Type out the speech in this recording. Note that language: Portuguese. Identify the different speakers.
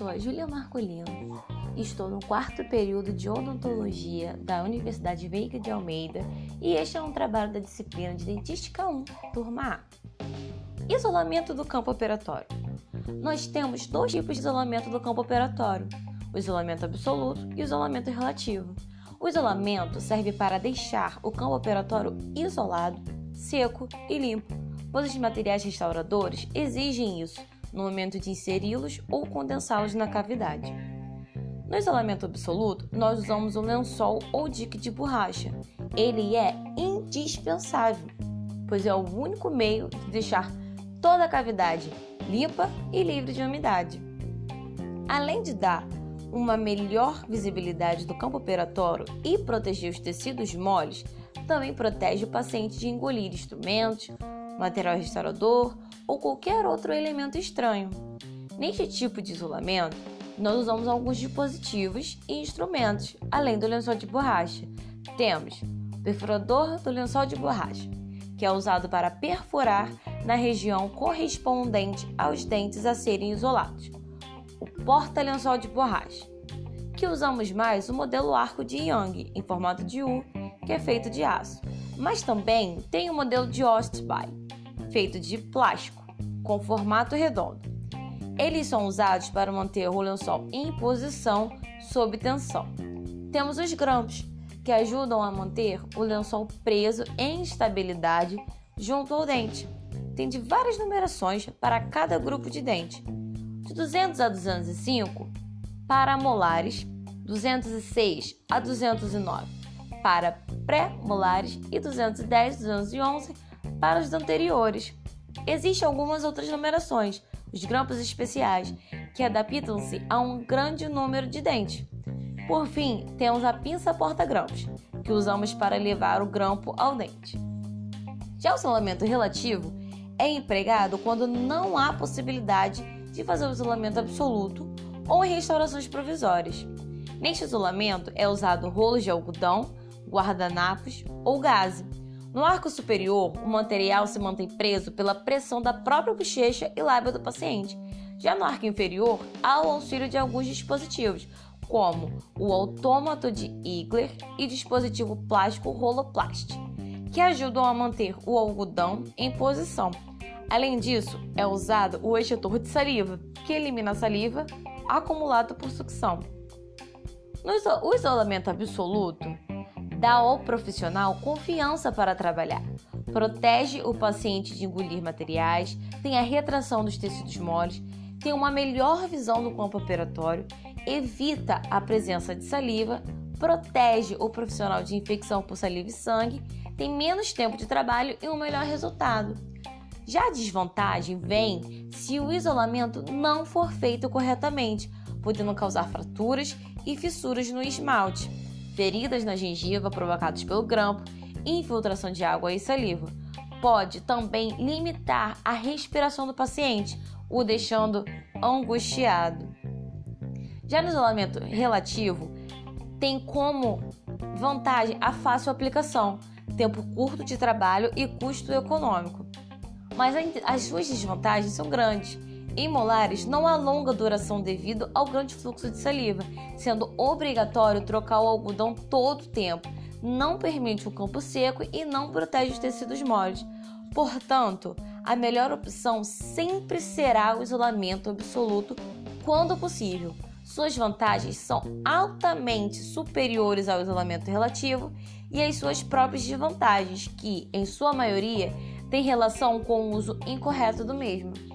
Speaker 1: sou a Júlia Marcolino, estou no quarto período de odontologia da Universidade Veiga de Almeida e este é um trabalho da disciplina de Dentística 1, turma A. Isolamento do campo operatório. Nós temos dois tipos de isolamento do campo operatório: o isolamento absoluto e o isolamento relativo. O isolamento serve para deixar o campo operatório isolado, seco e limpo, pois os materiais restauradores exigem isso no momento de inseri-los ou condensá-los na cavidade. No isolamento absoluto, nós usamos o lençol ou dique de borracha. Ele é indispensável, pois é o único meio de deixar toda a cavidade limpa e livre de umidade. Além de dar uma melhor visibilidade do campo operatório e proteger os tecidos moles, também protege o paciente de engolir instrumentos, material restaurador ou qualquer outro elemento estranho. Neste tipo de isolamento, nós usamos alguns dispositivos e instrumentos, além do lençol de borracha. Temos o perfurador do lençol de borracha, que é usado para perfurar na região correspondente aos dentes a serem isolados. O porta-lençol de borracha, que usamos mais o modelo arco de Young, em formato de U, que é feito de aço. Mas também tem o modelo de Ostby, feito de plástico com formato redondo. Eles são usados para manter o lençol em posição sob tensão. Temos os grampos, que ajudam a manter o lençol preso em estabilidade junto ao dente. Tem de várias numerações para cada grupo de dente, de 200 a 205 para molares, 206 a 209 para pré-molares e 210 a 211 para os anteriores. Existem algumas outras numerações, os grampos especiais, que adaptam-se a um grande número de dentes. Por fim, temos a pinça porta-grampos, que usamos para levar o grampo ao dente. Já o isolamento relativo é empregado quando não há possibilidade de fazer o isolamento absoluto ou em restaurações provisórias. Neste isolamento é usado rolos de algodão, guardanapos ou gaze no arco superior, o material se mantém preso pela pressão da própria bochecha e lábio do paciente. Já no arco inferior, há o auxílio de alguns dispositivos, como o autômato de Igler e dispositivo plástico Roloplast, que ajudam a manter o algodão em posição. Além disso, é usado o excetor de saliva, que elimina a saliva acumulada por sucção. No isolamento absoluto, dá ao profissional confiança para trabalhar, protege o paciente de engolir materiais, tem a retração dos tecidos moles, tem uma melhor visão do campo operatório, evita a presença de saliva, protege o profissional de infecção por saliva e sangue, tem menos tempo de trabalho e um melhor resultado. Já a desvantagem vem se o isolamento não for feito corretamente, podendo causar fraturas e fissuras no esmalte feridas na gengiva provocadas pelo grampo, infiltração de água e saliva. Pode também limitar a respiração do paciente, o deixando angustiado. Já no isolamento relativo, tem como vantagem a fácil aplicação, tempo curto de trabalho e custo econômico. Mas as suas desvantagens são grandes em molares, não há longa duração devido ao grande fluxo de saliva, sendo obrigatório trocar o algodão todo o tempo. Não permite o campo seco e não protege os tecidos moles. Portanto, a melhor opção sempre será o isolamento absoluto quando possível. Suas vantagens são altamente superiores ao isolamento relativo e as suas próprias desvantagens, que, em sua maioria, têm relação com o uso incorreto do mesmo.